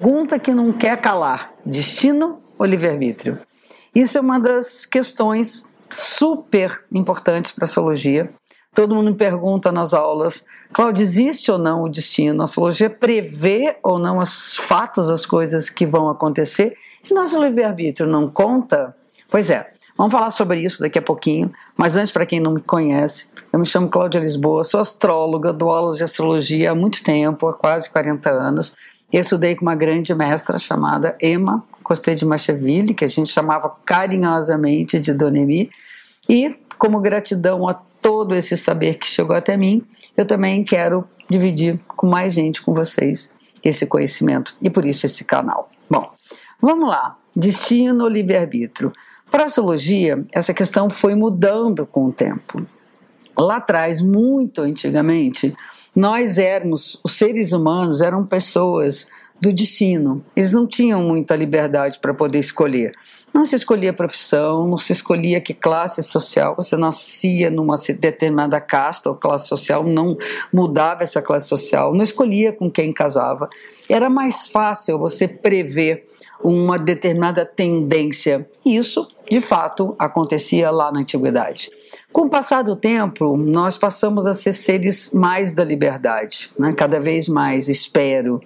Pergunta que não quer calar: destino ou livre-arbítrio? Isso é uma das questões super importantes para a sociologia. Todo mundo me pergunta nas aulas, Cláudia, existe ou não o destino? A sociologia prevê ou não os fatos, as coisas que vão acontecer? E nosso livre-arbítrio não conta? Pois é, vamos falar sobre isso daqui a pouquinho. Mas antes, para quem não me conhece, eu me chamo Cláudia Lisboa, sou astróloga, dou aulas de astrologia há muito tempo, há quase 40 anos. Eu estudei com uma grande mestra chamada Emma Costé de Macheville, que a gente chamava carinhosamente de Donemi, e como gratidão a todo esse saber que chegou até mim, eu também quero dividir com mais gente, com vocês, esse conhecimento e por isso esse canal. Bom, vamos lá. Destino, livre-arbítrio. Para a astrologia, essa questão foi mudando com o tempo. Lá atrás, muito antigamente, nós éramos, os seres humanos eram pessoas do destino. Eles não tinham muita liberdade para poder escolher. Não se escolhia profissão, não se escolhia que classe social, você nascia numa determinada casta ou classe social, não mudava essa classe social, não escolhia com quem casava. Era mais fácil você prever uma determinada tendência. Isso, de fato, acontecia lá na antiguidade. Com o passar do tempo, nós passamos a ser seres mais da liberdade, né? cada vez mais, espero.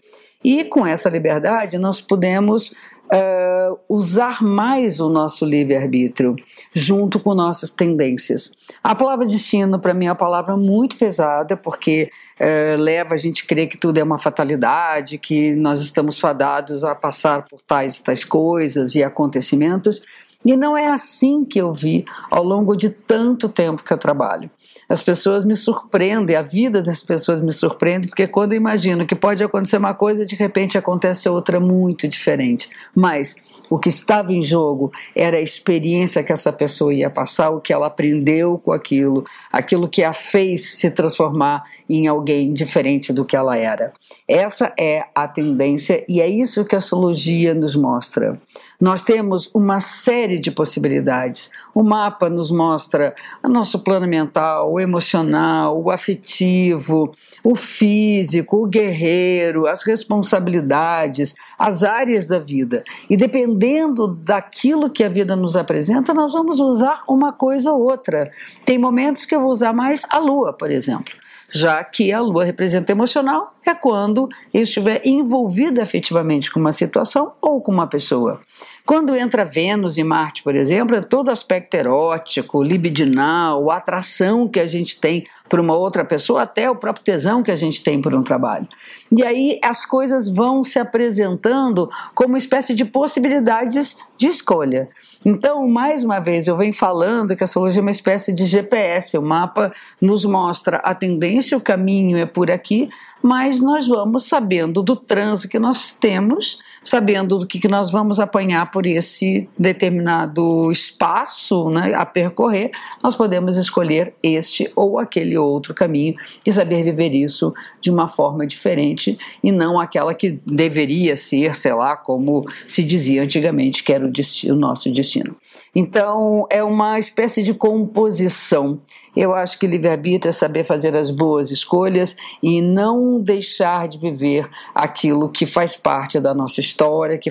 E com essa liberdade, nós podemos uh, usar mais o nosso livre-arbítrio, junto com nossas tendências. A palavra destino, para mim, é uma palavra muito pesada, porque uh, leva a gente a crer que tudo é uma fatalidade, que nós estamos fadados a passar por tais e tais coisas e acontecimentos. E não é assim que eu vi ao longo de tanto tempo que eu trabalho. As pessoas me surpreendem, a vida das pessoas me surpreende, porque quando eu imagino que pode acontecer uma coisa, de repente acontece outra muito diferente. Mas o que estava em jogo era a experiência que essa pessoa ia passar, o que ela aprendeu com aquilo, aquilo que a fez se transformar em alguém diferente do que ela era. Essa é a tendência e é isso que a astrologia nos mostra. Nós temos uma série de possibilidades. O mapa nos mostra o nosso plano mental, o emocional, o afetivo, o físico, o guerreiro, as responsabilidades, as áreas da vida. E dependendo daquilo que a vida nos apresenta, nós vamos usar uma coisa ou outra. Tem momentos que eu vou usar mais a lua, por exemplo já que a lua representa emocional, é quando eu estiver envolvida afetivamente com uma situação ou com uma pessoa. Quando entra Vênus e Marte, por exemplo, é todo aspecto erótico, libidinal, a atração que a gente tem por uma outra pessoa, até o próprio tesão que a gente tem por um trabalho. E aí as coisas vão se apresentando como uma espécie de possibilidades de escolha. Então, mais uma vez, eu venho falando que a astrologia é uma espécie de GPS, o mapa nos mostra a tendência, o caminho é por aqui, mas nós vamos sabendo do trânsito que nós temos, sabendo do que, que nós vamos apanhar por esse determinado espaço né, a percorrer, nós podemos escolher este ou aquele outro caminho e saber viver isso de uma forma diferente e não aquela que deveria ser, sei lá, como se dizia antigamente, que era o, destino, o nosso destino. Então, é uma espécie de composição. Eu acho que livre-arbítrio é saber fazer as boas escolhas e não deixar de viver aquilo que faz parte da nossa história, que